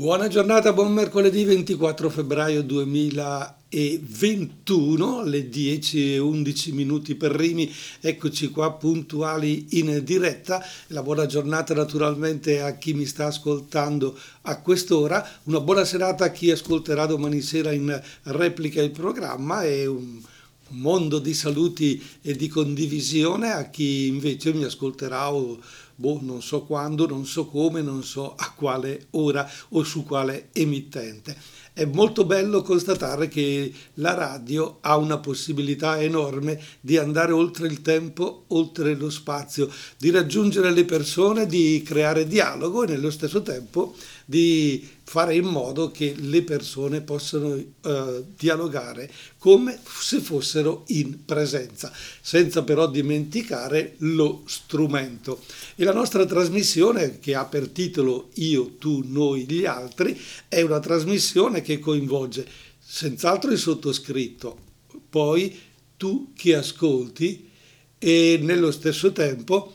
Buona giornata, buon mercoledì 24 febbraio 2021, alle 10 e 11 minuti per Rimi, eccoci qua puntuali in diretta. La buona giornata naturalmente a chi mi sta ascoltando a quest'ora, una buona serata a chi ascolterà domani sera in replica il programma. E un mondo di saluti e di condivisione. A chi invece mi ascolterà o boh, non so quando, non so come, non so a quale ora o su quale emittente. È molto bello constatare che la radio ha una possibilità enorme di andare oltre il tempo, oltre lo spazio, di raggiungere le persone, di creare dialogo e nello stesso tempo di fare in modo che le persone possano eh, dialogare come se fossero in presenza, senza però dimenticare lo strumento. E la nostra trasmissione, che ha per titolo Io, tu, noi, gli altri, è una trasmissione che coinvolge senz'altro il sottoscritto, poi tu che ascolti e nello stesso tempo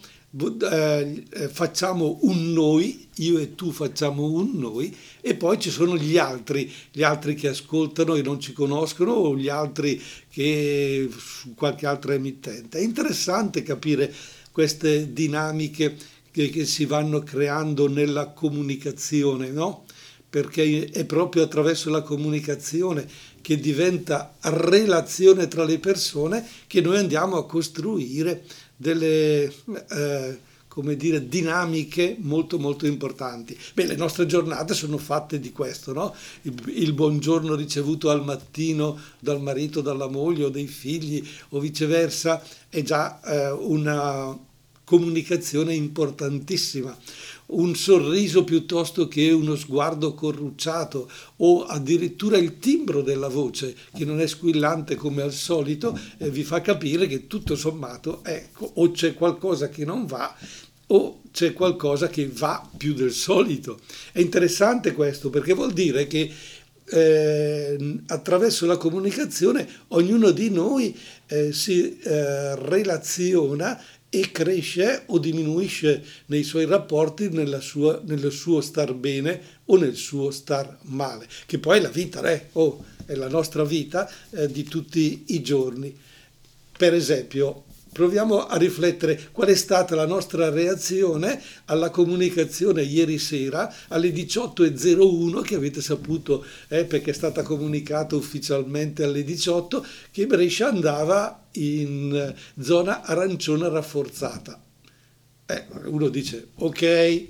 facciamo un noi, io e tu facciamo un noi e poi ci sono gli altri, gli altri che ascoltano e non ci conoscono o gli altri che su qualche altra emittente. È interessante capire queste dinamiche che, che si vanno creando nella comunicazione, no? Perché è proprio attraverso la comunicazione che diventa relazione tra le persone che noi andiamo a costruire delle eh, come dire, dinamiche molto molto importanti. Beh, le nostre giornate sono fatte di questo, no? il, il, buongiorno ricevuto al mattino dal marito, dalla moglie o dai figli o viceversa è già eh, una comunicazione importantissima un sorriso piuttosto che uno sguardo corrucciato o addirittura il timbro della voce che non è squillante come al solito eh, vi fa capire che tutto sommato ecco, o c'è qualcosa che non va o c'è qualcosa che va più del solito. È interessante questo perché vuol dire che eh, attraverso la comunicazione ognuno di noi eh, si eh, relaziona e cresce o diminuisce nei suoi rapporti sua, nel suo star bene o nel suo star male, che poi è la vita, eh? oh, è la nostra vita eh, di tutti i giorni. Per esempio, proviamo a riflettere qual è stata la nostra reazione alla comunicazione ieri sera alle 18.01 che avete saputo eh, perché è stata comunicata ufficialmente alle 18 che Brescia andava in zona arancione rafforzata. Eh, uno dice ok,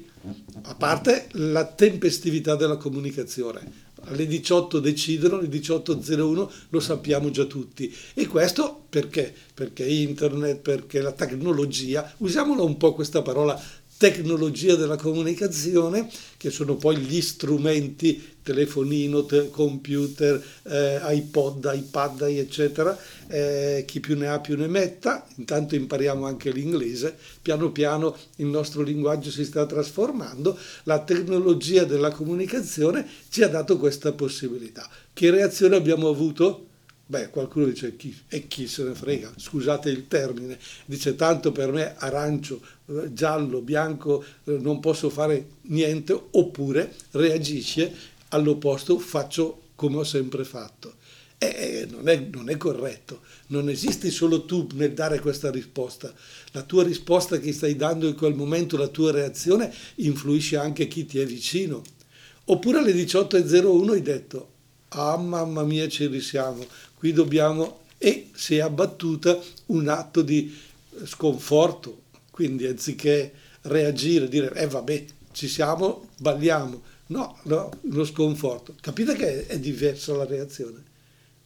a parte la tempestività della comunicazione, alle 18 decidono, alle 18.01 lo sappiamo già tutti. E questo perché? Perché internet, perché la tecnologia, usiamola un po' questa parola tecnologia della comunicazione, che sono poi gli strumenti, telefonino, te, computer, eh, iPod, iPad, eccetera, eh, chi più ne ha più ne metta, intanto impariamo anche l'inglese, piano piano il nostro linguaggio si sta trasformando, la tecnologia della comunicazione ci ha dato questa possibilità. Che reazione abbiamo avuto? Beh, qualcuno dice chi, e chi se ne frega, scusate il termine, dice tanto per me arancio, eh, giallo, bianco, eh, non posso fare niente, oppure reagisce all'opposto, faccio come ho sempre fatto. E non è, non è corretto, non esisti solo tu nel dare questa risposta, la tua risposta che stai dando in quel momento, la tua reazione, influisce anche chi ti è vicino. Oppure alle 18.01 hai detto, ah mamma mia ci risiamo, qui dobbiamo, e si è abbattuta un atto di sconforto, quindi anziché reagire, dire, eh vabbè, ci siamo, balliamo, no, no, lo sconforto. Capite che è diversa la reazione?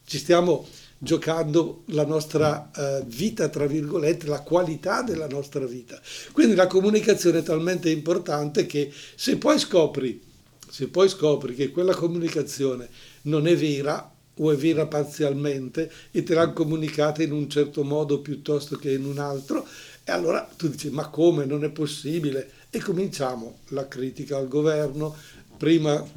Ci stiamo giocando la nostra uh, vita, tra virgolette, la qualità della nostra vita. Quindi la comunicazione è talmente importante che se poi scopri, se poi scopri che quella comunicazione non è vera o è vera parzialmente e te l'hanno comunicata in un certo modo piuttosto che in un altro, e allora tu dici ma come? Non è possibile? E cominciamo la critica al governo, prima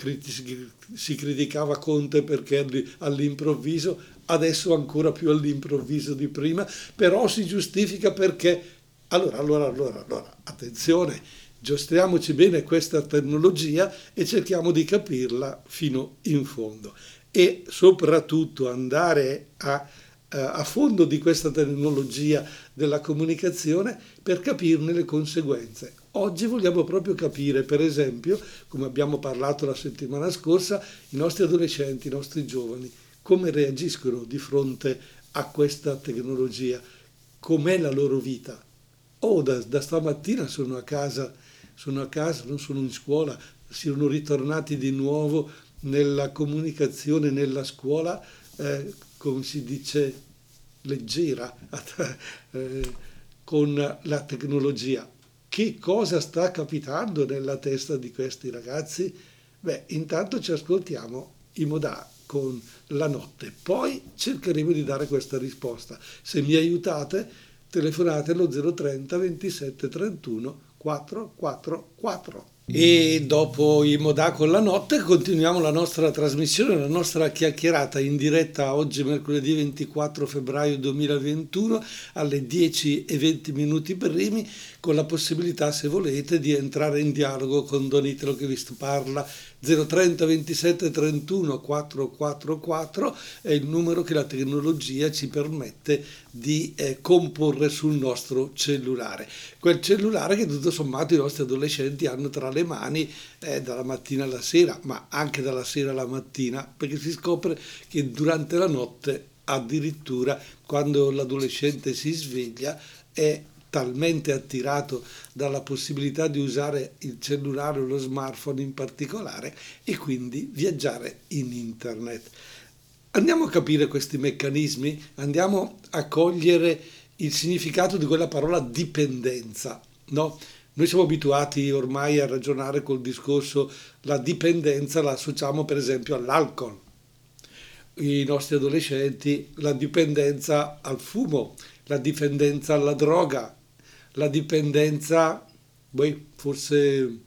si criticava Conte perché all'improvviso, adesso ancora più all'improvviso di prima, però si giustifica perché... Allora, allora, allora, allora, attenzione, Giostriamoci bene questa tecnologia e cerchiamo di capirla fino in fondo e soprattutto andare a, eh, a fondo di questa tecnologia della comunicazione per capirne le conseguenze. Oggi vogliamo proprio capire, per esempio, come abbiamo parlato la settimana scorsa, i nostri adolescenti, i nostri giovani, come reagiscono di fronte a questa tecnologia, com'è la loro vita. Oh, da, da stamattina sono a casa sono a casa, non sono in scuola, siano ritornati di nuovo nella comunicazione, nella scuola, eh, come si dice, leggera, eh, con la tecnologia. Che cosa sta capitando nella testa di questi ragazzi? Beh, intanto ci ascoltiamo i Modà con la notte, poi cercheremo di dare questa risposta. Se mi aiutate, telefonate allo 030 27 31 444. E dopo i Modà con la notte continuiamo la nostra trasmissione, la nostra chiacchierata in diretta oggi mercoledì 24 febbraio 2021 alle 10 e 20 minuti primi con la possibilità se volete di entrare in dialogo con Don Italo che vi parla 030 27 31 444 è il numero che la tecnologia ci permette di eh, comporre sul nostro cellulare. Quel cellulare che tutto sommato i nostri adolescenti hanno tra le mani eh, dalla mattina alla sera, ma anche dalla sera alla mattina, perché si scopre che durante la notte addirittura quando l'adolescente si sveglia è talmente attirato dalla possibilità di usare il cellulare o lo smartphone in particolare e quindi viaggiare in internet. Andiamo a capire questi meccanismi, andiamo a cogliere il significato di quella parola dipendenza, no? Noi siamo abituati ormai a ragionare col discorso la dipendenza la associamo per esempio all'alcol. I nostri adolescenti la dipendenza al fumo, la dipendenza alla droga, la dipendenza, beh, forse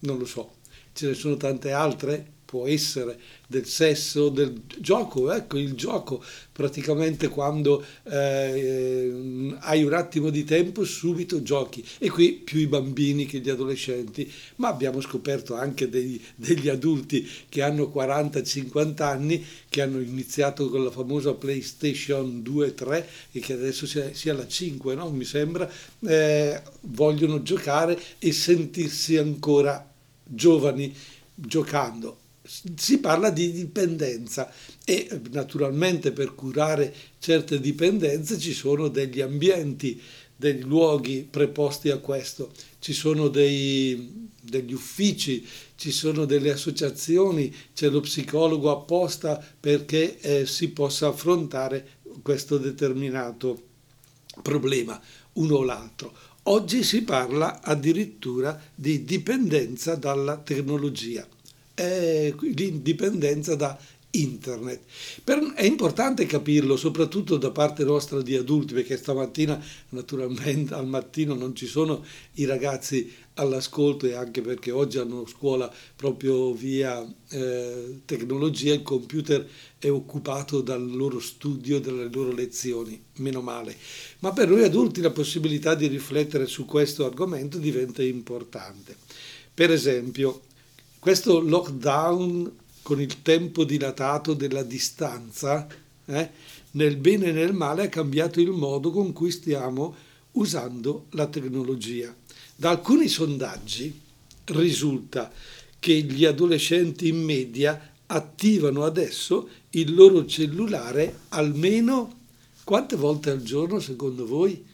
non lo so, ce ne sono tante altre, può essere del sesso, del gioco, ecco il gioco, praticamente quando eh, hai un attimo di tempo subito giochi e qui più i bambini che gli adolescenti, ma abbiamo scoperto anche dei, degli adulti che hanno 40-50 anni, che hanno iniziato con la famosa PlayStation 2-3 e che adesso sia, sia la 5, no? mi sembra, eh, vogliono giocare e sentirsi ancora giovani giocando si parla di dipendenza e naturalmente per curare certe dipendenze ci sono degli ambienti, dei luoghi preposti a questo, ci sono dei, degli uffici, ci sono delle associazioni, c'è lo psicologo apposta perché eh, si possa affrontare questo determinato problema, uno o l'altro. Oggi si parla addirittura di dipendenza dalla tecnologia è l'indipendenza da internet. Per, è importante capirlo, soprattutto da parte nostra di adulti, perché stamattina naturalmente al mattino non ci sono i ragazzi all'ascolto e anche perché oggi hanno scuola proprio via eh, tecnologia, il computer è occupato dal loro studio, dalle loro lezioni, meno male. Ma per noi adulti la possibilità di riflettere su questo argomento diventa importante. Per esempio, questo lockdown con il tempo dilatato della distanza, eh, nel bene e nel male ha cambiato il modo con cui stiamo usando la tecnologia. Da alcuni sondaggi risulta che gli adolescenti in media attivano adesso il loro cellulare almeno quante volte al giorno secondo voi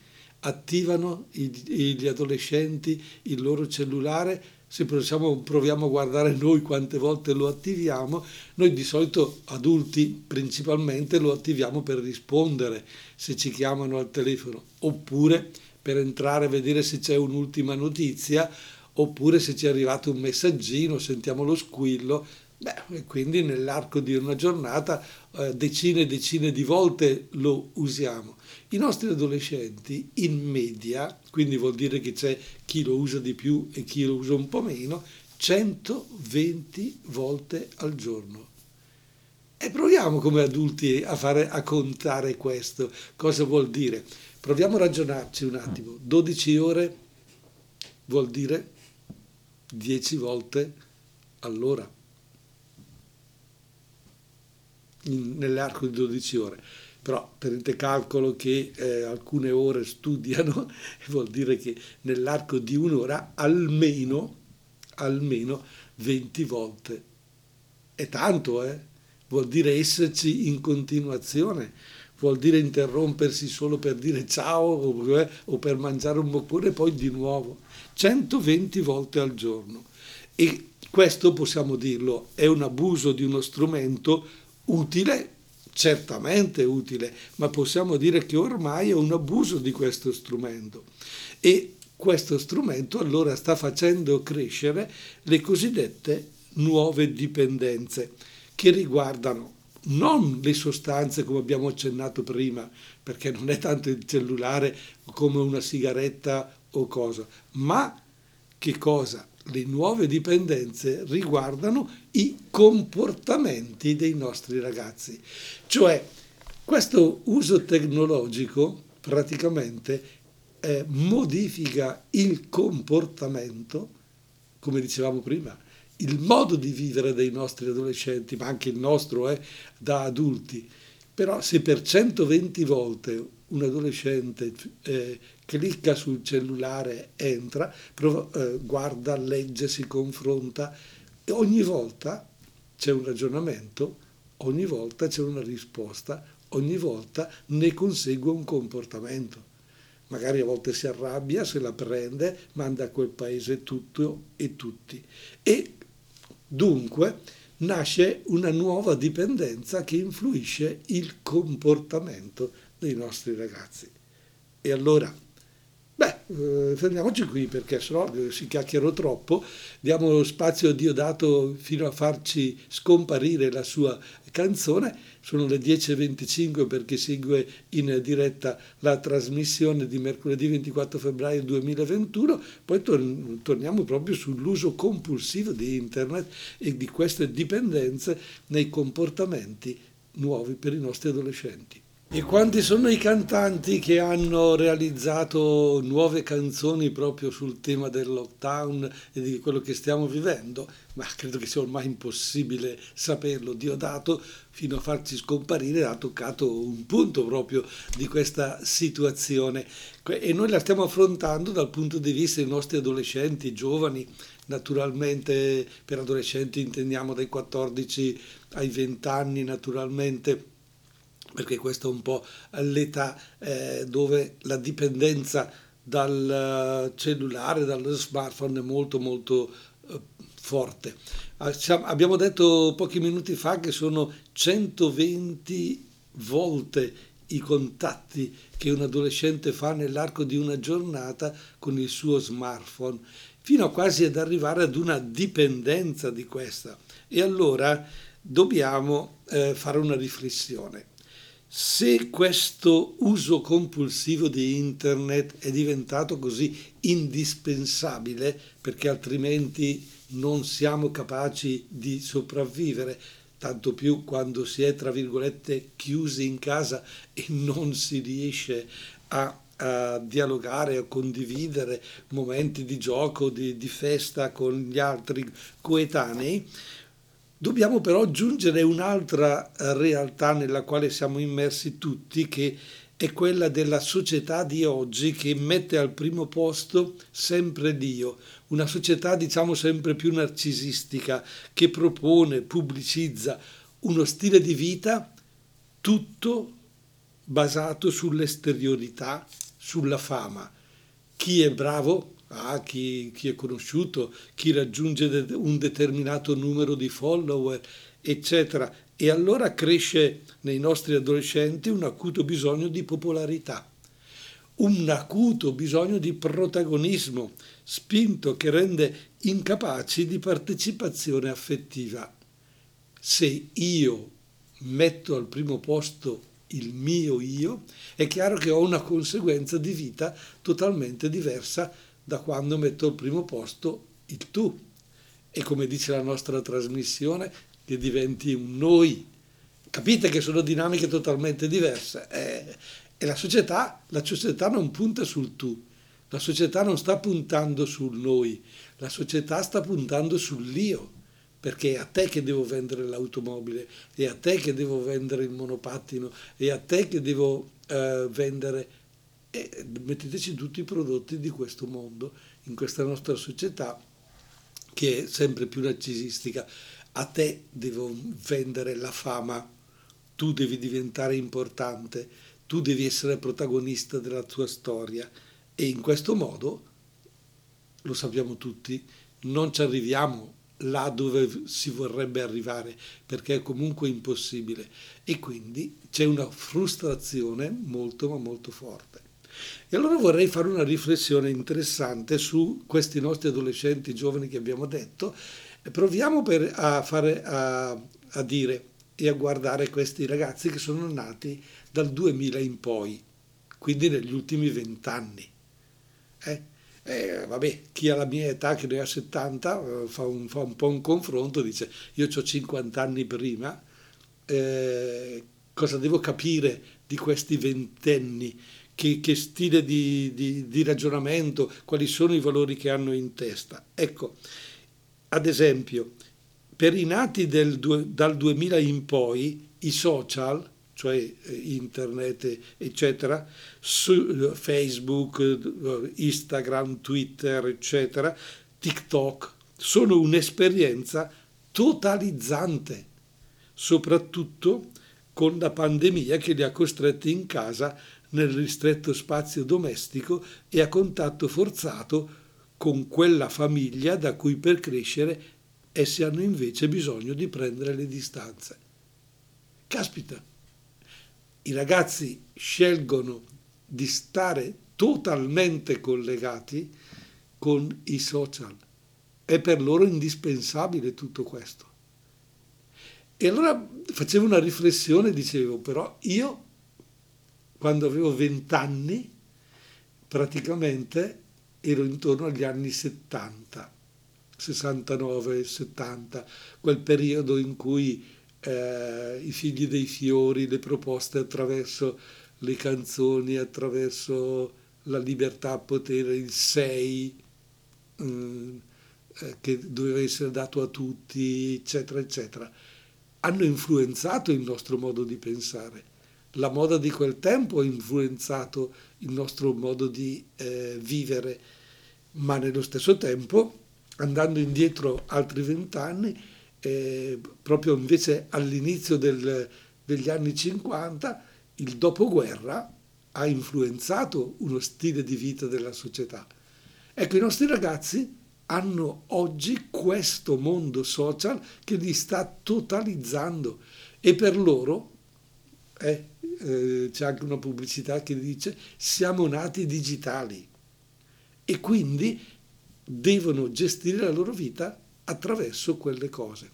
attivano gli adolescenti il loro cellulare se proviamo, a guardare noi quante volte lo attiviamo, noi di solito adulti principalmente lo attiviamo per rispondere se ci chiamano al telefono, oppure per entrare a vedere se c'è un'ultima notizia, oppure se ci è arrivato un messaggino, sentiamo lo squillo, Beh, quindi nell'arco di una giornata eh, decine e decine di volte lo usiamo. I nostri adolescenti in media, quindi vuol dire che c'è chi lo usa di più e chi lo usa un po' meno, 120 volte al giorno. E proviamo come adulti a, fare, a contare questo. Cosa vuol dire? Proviamo a ragionarci un attimo. 12 ore vuol dire 10 volte all'ora nell'arco di 12 ore. Però tenete calcolo che eh, alcune ore studiano, vuol dire che nell'arco di un'ora almeno, almeno 20 volte. È tanto, eh? Vuol dire esserci in continuazione vuol dire interrompersi solo per dire ciao o, eh, o per mangiare un boccone e poi di nuovo. 120 volte al giorno. E questo possiamo dirlo, è un abuso di uno strumento utile, certamente utile, ma possiamo dire che ormai è un abuso di questo strumento. E questo strumento allora sta facendo crescere le cosiddette nuove dipendenze che riguardano non le sostanze come abbiamo accennato prima, perché non è tanto il cellulare come una sigaretta o cosa, ma che cosa? Le nuove dipendenze riguardano i comportamenti dei nostri ragazzi. Cioè, questo uso tecnologico praticamente eh, modifica il comportamento, come dicevamo prima, il modo di vivere dei nostri adolescenti, ma anche il nostro eh, da adulti. Però se per 120 volte un adolescente eh, clicca sul cellulare, entra, prova, eh, guarda, legge, si confronta, e ogni volta c'è un ragionamento, ogni volta c'è una risposta, ogni volta ne consegue un comportamento magari a volte si arrabbia, se la prende, manda a quel paese tutto e tutti. E Dunque nasce una nuova dipendenza che influisce il comportamento dei nostri ragazzi. E allora, beh, eh, fermiamoci qui perché sennò eh, si chiacchierò troppo, diamo lo spazio a Dio dato fino a farci scomparire la sua canzone sono le 10.25 per chi segue in diretta la trasmissione di mercoledì 24 febbraio 2021, poi tor- torniamo proprio sull'uso compulsivo di internet e di queste dipendenze nei comportamenti nuovi per i nostri adolescenti. E quanti sono i cantanti che hanno realizzato nuove canzoni proprio sul tema del lockdown e di quello che stiamo vivendo? Ma credo che sia ormai impossibile saperlo. Diodato, fino a farci scomparire, ha toccato un punto proprio di questa situazione. E noi la stiamo affrontando dal punto di vista dei nostri adolescenti, giovani, naturalmente per adolescenti intendiamo dai 14 ai 20 anni, naturalmente perché questa è un po' l'età eh, dove la dipendenza dal cellulare, dallo smartphone è molto molto eh, forte. Abbiamo detto pochi minuti fa che sono 120 volte i contatti che un adolescente fa nell'arco di una giornata con il suo smartphone, fino a quasi ad arrivare ad una dipendenza di questa. E allora dobbiamo eh, fare una riflessione. Se questo uso compulsivo di internet è diventato così indispensabile perché altrimenti non siamo capaci di sopravvivere, tanto più quando si è, tra virgolette, chiusi in casa e non si riesce a, a dialogare, a condividere momenti di gioco, di, di festa con gli altri coetanei, Dobbiamo però aggiungere un'altra eh, realtà nella quale siamo immersi tutti, che è quella della società di oggi che mette al primo posto sempre Dio, una società diciamo sempre più narcisistica, che propone, pubblicizza uno stile di vita tutto basato sull'esteriorità, sulla fama. Chi è bravo ah, chi, chi, è conosciuto, chi raggiunge un determinato numero di follower, eccetera. E allora cresce nei nostri adolescenti un acuto bisogno di popolarità, un acuto bisogno di protagonismo, spinto che rende incapaci di partecipazione affettiva. Se io metto al primo posto il mio io, è chiaro che ho una conseguenza di vita totalmente diversa da quando metto al primo posto il tu. E come dice la nostra trasmissione, che diventi un noi. Capite che sono dinamiche totalmente diverse. E la società, la società non punta sul tu, La società non sta puntando sul noi, la società sta puntando sull'io, perché è a te che devo vendere l'automobile, è a te che devo vendere il monopattino, è a te che devo eh, vendere... E metteteci tutti i prodotti di questo mondo, in questa nostra società che è sempre più narcisistica. A te devo vendere la fama, tu devi diventare importante, tu devi essere protagonista della tua storia e in questo modo, lo sappiamo tutti, non ci arriviamo là dove si vorrebbe arrivare perché è comunque impossibile e quindi c'è una frustrazione molto ma molto forte. E allora vorrei fare una riflessione interessante su questi nostri adolescenti giovani che abbiamo detto proviamo per, a, fare, a, a dire e a guardare questi ragazzi che sono nati dal 2000 in poi, quindi negli ultimi vent'anni. Eh? Eh, vabbè, chi ha la mia età, che ne ha 70, eh, fa un, fa un po' un confronto, dice io ho 50 anni prima, eh, cosa devo capire di questi ventenni? Che, che stile di, di, di, ragionamento, quali sono i valori che hanno in testa. Ecco, ad esempio, per i nati del, dal 2000 in poi, i social cioè eh, internet, eccetera, su eh, Facebook, eh, Instagram, Twitter, eccetera, TikTok, sono un'esperienza totalizzante, soprattutto con la pandemia che li ha costretti in casa nel ristretto spazio domestico e a contatto forzato con quella famiglia da cui per crescere essi hanno invece bisogno di prendere le distanze. Caspita, i ragazzi scelgono di stare totalmente collegati con i social. È per loro indispensabile tutto questo. E allora facevo una riflessione, dicevo, però io quando avevo vent'anni praticamente ero intorno agli anni 70, 69, 70, quel periodo in cui eh, i figli dei fiori, le proposte attraverso le canzoni, attraverso la libertà a potere, il sei eh, eh, che doveva essere dato a tutti, eccetera, eccetera, hanno influenzato il nostro modo di pensare. La moda di quel tempo ha influenzato il nostro modo di eh, vivere, ma nello stesso tempo, andando indietro altri vent'anni, eh, proprio invece all'inizio del, degli anni 50 il dopoguerra ha influenzato uno stile di vita della società. Ecco, i nostri ragazzi hanno oggi questo mondo social che li sta totalizzando e per loro eh, eh, c'è anche una pubblicità che dice siamo nati digitali e quindi devono gestire la loro vita attraverso quelle cose.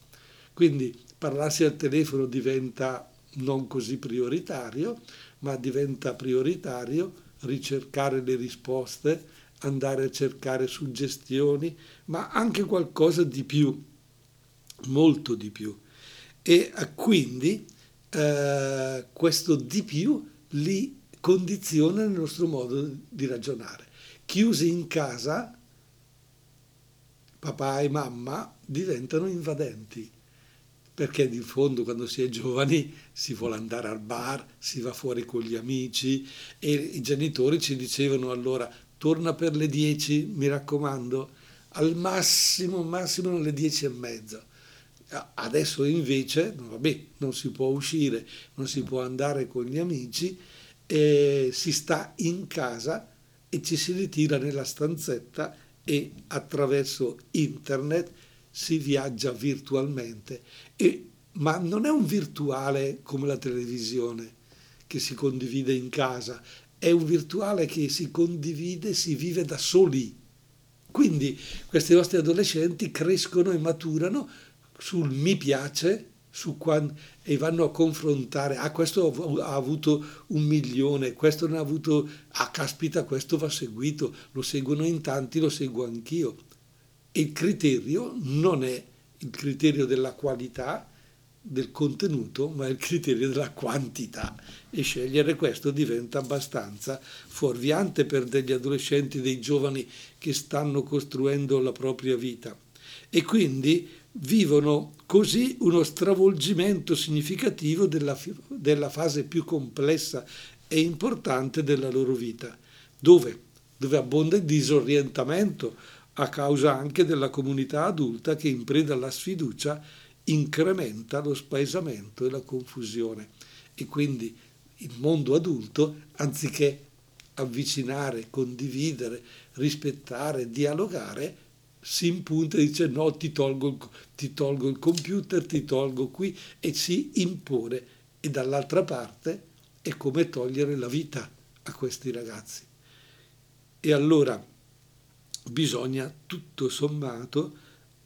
Quindi parlarsi al telefono diventa non così prioritario, ma diventa prioritario ricercare le risposte, andare a cercare suggestioni, ma anche qualcosa di più, molto di più. E eh, quindi eh, questo di più li condiziona il nostro modo di ragionare. Chiusi in casa, papà e mamma diventano invadenti, perché di fondo quando si è giovani si vuole andare al bar, si va fuori con gli amici e i genitori ci dicevano allora torna per le 10, mi raccomando, al massimo, massimo alle 10 e mezza. Adesso invece, vabbè, non si può uscire, non si può andare con gli amici, eh, si sta in casa e ci si ritira nella stanzetta e attraverso internet si viaggia virtualmente, e, ma non è un virtuale come la televisione che si condivide in casa, è un virtuale che si condivide, si vive da soli. Quindi questi nostri adolescenti crescono e maturano sul mi piace quando, e vanno a confrontare, ah questo ha avuto un milione, questo ne ha avuto, ah caspita questo va seguito, lo seguono in tanti, lo seguo anch'io. Il criterio non è il criterio della qualità, del contenuto, ma il criterio della quantità. E scegliere questo diventa abbastanza fuorviante per degli adolescenti, dei giovani che stanno costruendo la propria vita. E quindi vivono così uno stravolgimento significativo della, della fase più complessa e importante della loro vita. Dove? Dove abbonda il disorientamento a causa anche della comunità adulta che in preda alla sfiducia incrementa lo spaesamento e la confusione. E quindi il mondo adulto, anziché avvicinare, condividere, rispettare, dialogare, si impunta e dice no, ti tolgo, il, ti tolgo il computer, ti tolgo qui e si impone. E dall'altra parte è come togliere la vita a questi ragazzi. E allora bisogna tutto sommato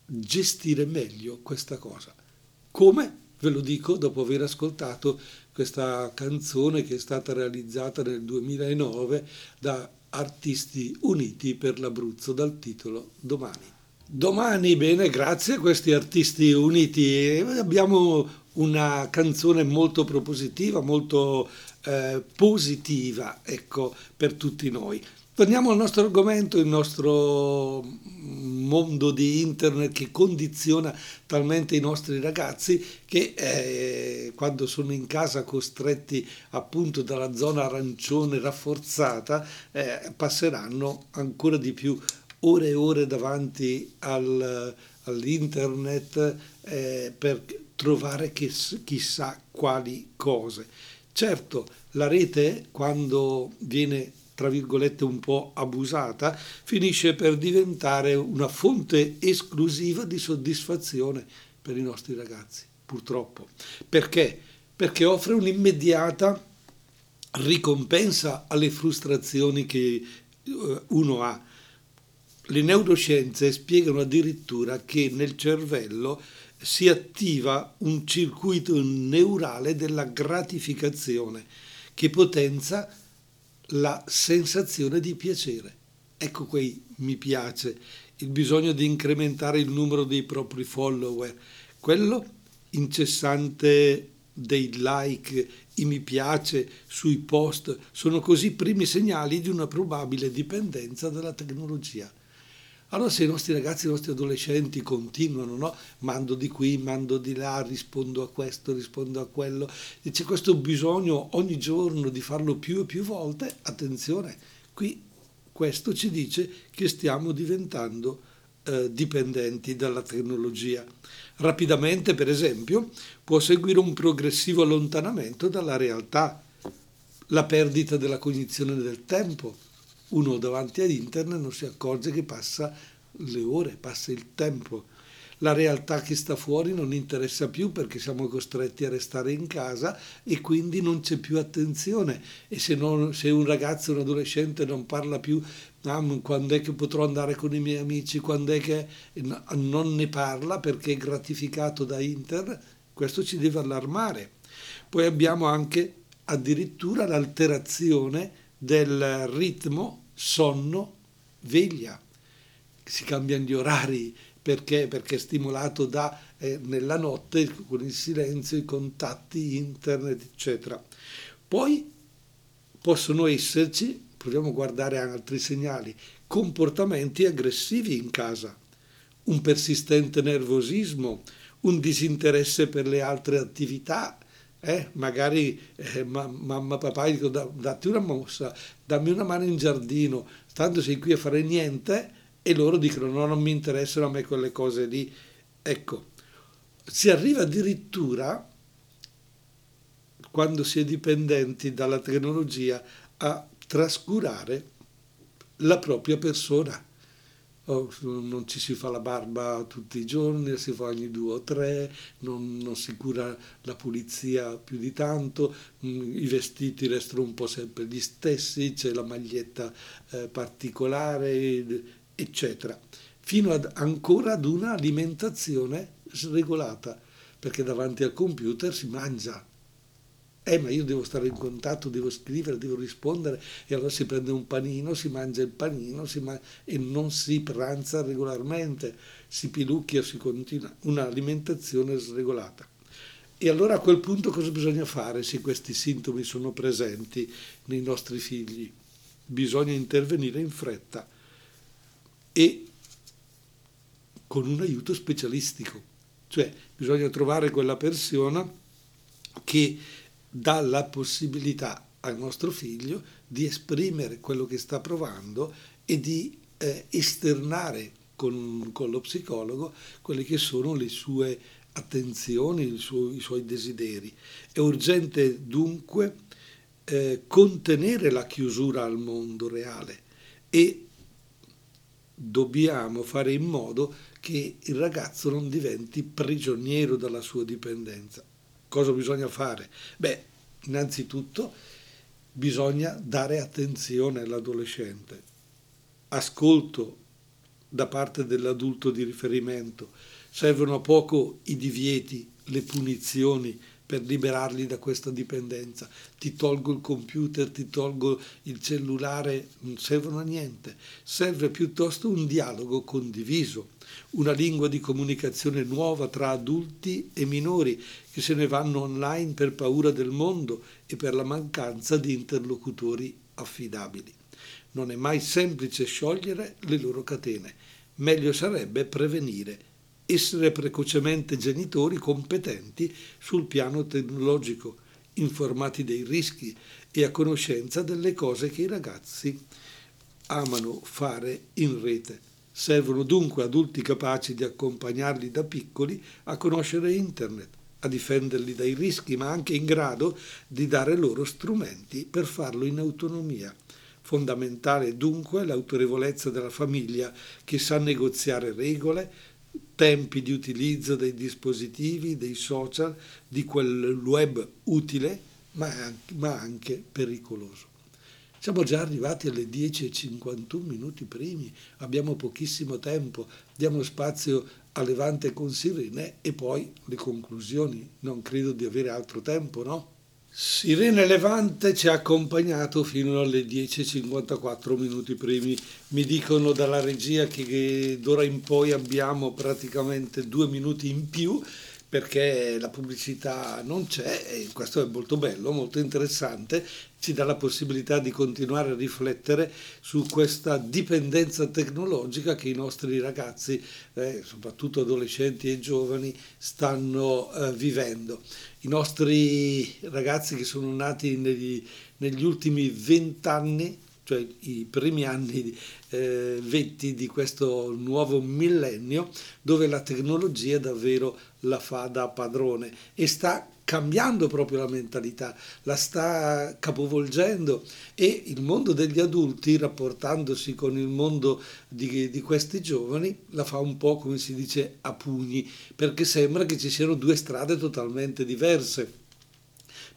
gestire meglio questa cosa. Come? Ve lo dico dopo aver ascoltato questa canzone che è stata realizzata nel 2009 da Artisti Uniti per l'Abruzzo dal titolo Domani. Domani, bene, grazie a questi artisti uniti abbiamo una canzone molto propositiva, molto eh, positiva, ecco, per tutti noi. Torniamo al nostro argomento, il nostro mondo di internet che condiziona talmente i nostri ragazzi che eh, quando sono in casa costretti appunto dalla zona arancione rafforzata eh, passeranno ancora di più ore e ore davanti al, all'internet eh, per trovare chiss, chissà quali cose. Certo, la rete quando viene tra virgolette un po' abusata, finisce per diventare una fonte esclusiva di soddisfazione per i nostri ragazzi, purtroppo. Perché? Perché offre un'immediata ricompensa alle frustrazioni che eh, uno ha. Le neuroscienze spiegano addirittura che nel cervello si attiva un circuito neurale della gratificazione che potenzia la sensazione di piacere. Ecco quei mi piace, il bisogno di incrementare il numero dei propri follower, quello incessante dei like, i mi piace sui post, sono così primi segnali di una probabile dipendenza dalla tecnologia. Allora se i nostri ragazzi, i nostri adolescenti continuano, no? mando di qui, mando di là, rispondo a questo, rispondo a quello, e c'è questo bisogno ogni giorno di farlo più e più volte, attenzione, qui questo ci dice che stiamo diventando eh, dipendenti dalla tecnologia. Rapidamente, per esempio, può seguire un progressivo allontanamento dalla realtà, la perdita della cognizione del tempo, uno davanti ad internet non si accorge che passa le ore, passa il tempo. La realtà che sta fuori non interessa più perché siamo costretti a restare in casa e quindi non c'è più attenzione. E se, non, se un ragazzo, un adolescente non parla più ah, quando è che potrò andare con i miei amici, quando è che non ne parla perché è gratificato da internet, questo ci deve allarmare. Poi abbiamo anche addirittura l'alterazione del ritmo sonno, veglia. Si cambiano gli orari perché, perché è stimolato da, eh, nella notte con il silenzio, i contatti, internet, eccetera. Poi possono esserci, proviamo a guardare altri segnali, comportamenti aggressivi in casa, un persistente nervosismo, un disinteresse per le altre attività, eh, magari eh, ma, mamma, papà, dico da, datti una mossa, dammi una mano in giardino, tanto sei qui a fare niente e loro dicono no, non mi interessano a me quelle cose lì. Ecco, si arriva addirittura, quando si è dipendenti dalla tecnologia, a trascurare la propria persona non ci si fa la barba tutti i giorni, si fa ogni due o tre, non, non si cura la pulizia più di tanto, mm, i vestiti restano un po' sempre gli stessi, c'è la maglietta eh, particolare, eccetera, fino ad, ancora ad una alimentazione sregolata, perché davanti al computer si mangia eh, ma io devo stare in contatto, devo scrivere, devo rispondere, e allora si prende un panino, si mangia il panino man- e non si pranza regolarmente, si pilucchia, si continua, un'alimentazione sregolata. E allora a quel punto cosa bisogna fare se questi sintomi sono presenti nei nostri figli? Bisogna intervenire in fretta e con un aiuto specialistico, cioè bisogna trovare quella persona che dà la possibilità al nostro figlio di esprimere quello che sta provando e di eh, esternare con, con, lo psicologo quelle che sono le sue attenzioni, suo, i suoi desideri. È urgente dunque eh, contenere la chiusura al mondo reale e dobbiamo fare in modo che il ragazzo non diventi prigioniero della sua dipendenza. Cosa bisogna fare? Beh, innanzitutto bisogna dare attenzione all'adolescente, ascolto da parte dell'adulto di riferimento, servono a poco i divieti, le punizioni per liberarli da questa dipendenza. Ti tolgo il computer, ti tolgo il cellulare, non servono a niente. Serve piuttosto un dialogo condiviso, una lingua di comunicazione nuova tra adulti e minori che se ne vanno online per paura del mondo e per la mancanza di interlocutori affidabili. Non è mai semplice sciogliere le loro catene. Meglio sarebbe prevenire, essere precocemente genitori competenti sul piano tecnologico, informati dei rischi e a conoscenza delle cose che i ragazzi amano fare in rete. Servono dunque adulti capaci di accompagnarli da piccoli a conoscere Internet, a difenderli dai rischi, ma anche in grado di dare loro strumenti per farlo in autonomia. Fondamentale dunque l'autorevolezza della famiglia che sa negoziare regole, tempi di utilizzo dei dispositivi, dei social, di quel web utile ma anche, ma anche pericoloso. Siamo già arrivati alle 10.51 minuti primi, abbiamo pochissimo tempo, diamo spazio a Levante con Sirene e poi le conclusioni. Non credo di avere altro tempo, no? Sirene Levante ci ha accompagnato fino alle 10.54 minuti primi. Mi dicono dalla regia che d'ora in poi abbiamo praticamente due minuti in più perché la pubblicità non c'è e questo è molto bello, molto interessante, ci dà la possibilità di continuare a riflettere su questa dipendenza tecnologica che i nostri ragazzi, eh, soprattutto adolescenti e giovani, stanno eh, vivendo. I nostri ragazzi che sono nati negli, negli ultimi vent'anni cioè i primi anni eh, 20 di questo nuovo millennio, dove la tecnologia davvero la fa da padrone e sta cambiando proprio la mentalità, la sta capovolgendo e il mondo degli adulti, rapportandosi con il mondo di, di, questi giovani, la fa un po' come si dice a pugni, perché sembra che ci siano due strade totalmente diverse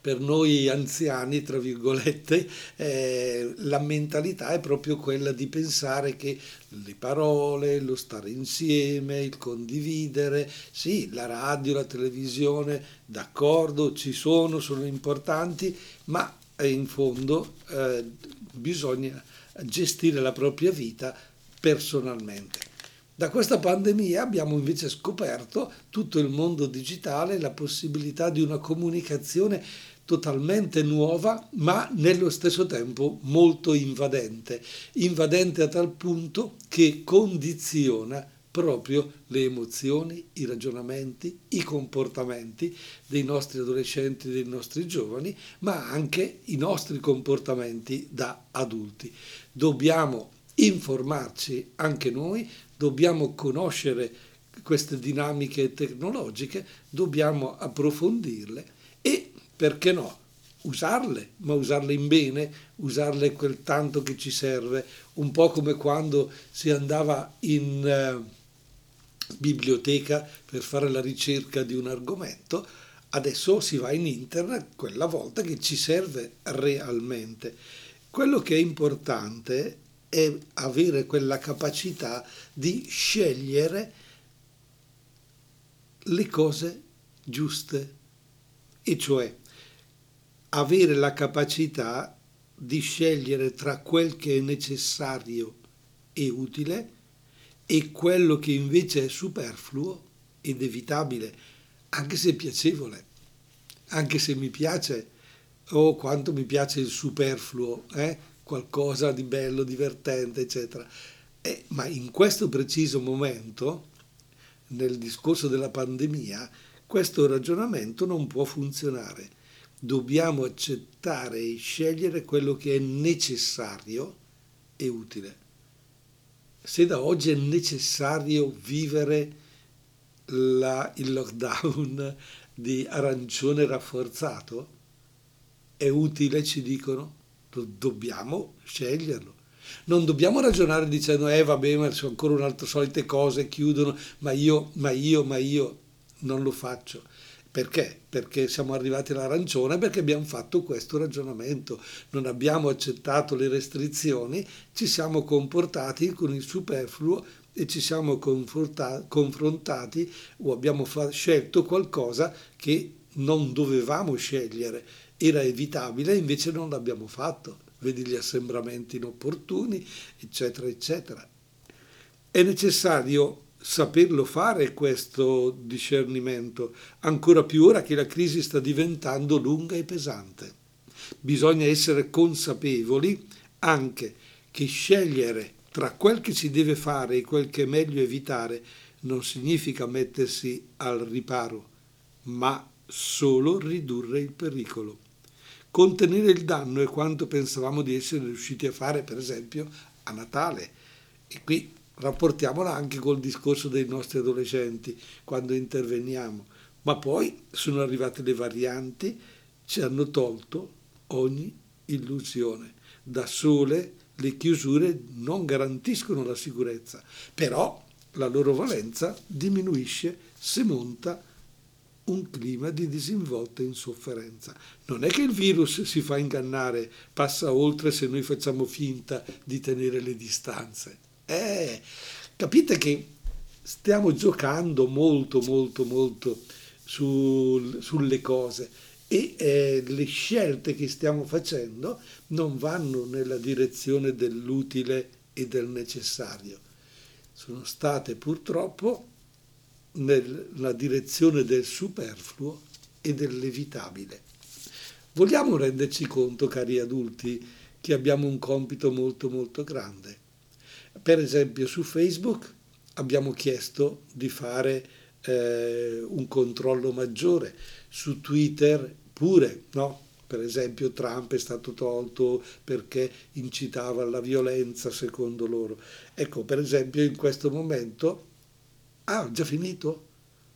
per noi anziani, tra virgolette, eh, la mentalità è proprio quella di pensare che le parole, lo stare insieme, il condividere, sì, la radio, la televisione, d'accordo, ci sono, sono importanti, ma in fondo eh, bisogna gestire la propria vita personalmente. Da questa pandemia abbiamo invece scoperto tutto il mondo digitale, la possibilità di una comunicazione totalmente nuova, ma nello stesso tempo molto invadente, invadente a tal punto che condiziona proprio le emozioni, i ragionamenti, i comportamenti dei nostri adolescenti, dei nostri giovani, ma anche i nostri comportamenti da adulti. Dobbiamo informarci anche noi, dobbiamo conoscere queste dinamiche tecnologiche, dobbiamo approfondirle perché no? Usarle, ma usarle in bene, usarle quel tanto che ci serve, un po' come quando si andava in eh, biblioteca per fare la ricerca di un argomento, adesso si va in internet quella volta che ci serve realmente. Quello che è importante è avere quella capacità di scegliere le cose giuste, e cioè avere la capacità di scegliere tra quel che è necessario e utile e quello che invece è superfluo ed evitabile, anche se piacevole. anche se mi piace, o oh, quanto mi piace il superfluo, eh? qualcosa di bello, divertente, eccetera. Eh, ma in questo preciso momento, nel discorso della pandemia, questo ragionamento non può funzionare. Dobbiamo accettare e scegliere quello che è necessario e utile. Se da oggi è necessario vivere la, il lockdown di arancione rafforzato, è utile, ci dicono, dobbiamo sceglierlo. Non dobbiamo ragionare dicendo, eh vabbè, ma sono ancora un'altra solite cose, chiudono, ma io, ma io, ma io non lo faccio. Perché? Perché siamo arrivati all'arancione, perché abbiamo fatto questo ragionamento, non abbiamo accettato le restrizioni, ci siamo comportati con il superfluo e ci siamo confrontati o abbiamo scelto qualcosa che non dovevamo scegliere, era evitabile, invece non l'abbiamo fatto. Vedi gli assembramenti inopportuni, eccetera, eccetera. È necessario saperlo fare questo discernimento, ancora più ora che la crisi sta diventando lunga e pesante. Bisogna essere consapevoli anche che scegliere tra quel che si deve fare e quel che è meglio evitare non significa mettersi al riparo, ma solo ridurre il pericolo. Contenere il danno è quanto pensavamo di essere riusciti a fare, per esempio, a Natale. E qui rapportiamola anche col discorso dei nostri adolescenti quando interveniamo, ma poi sono arrivate le varianti, ci hanno tolto ogni illusione. Da sole le chiusure non garantiscono la sicurezza, però la loro valenza diminuisce se monta un clima di disinvolta insofferenza. Non è che il virus si fa ingannare, passa oltre se noi facciamo finta di tenere le distanze. Eh, capite che stiamo giocando molto, molto, molto sul, sulle cose e eh, le scelte che stiamo facendo non vanno nella direzione dell'utile e del necessario. Sono state purtroppo nella direzione del superfluo e dell'evitabile. Vogliamo renderci conto, cari adulti, che abbiamo un compito molto molto grande per esempio su Facebook abbiamo chiesto di fare eh, un controllo maggiore, su Twitter pure, no? Per esempio Trump è stato tolto perché incitava alla violenza secondo loro. Ecco, per esempio in questo momento... Ah, già finito?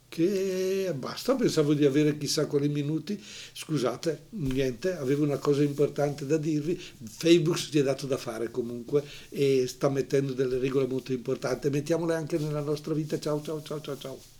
Che basta, pensavo di avere chissà quali minuti, scusate, niente, avevo una cosa importante da dirvi, Facebook si è dato da fare comunque e sta mettendo delle regole molto importanti, mettiamole anche nella nostra vita, ciao ciao ciao ciao ciao.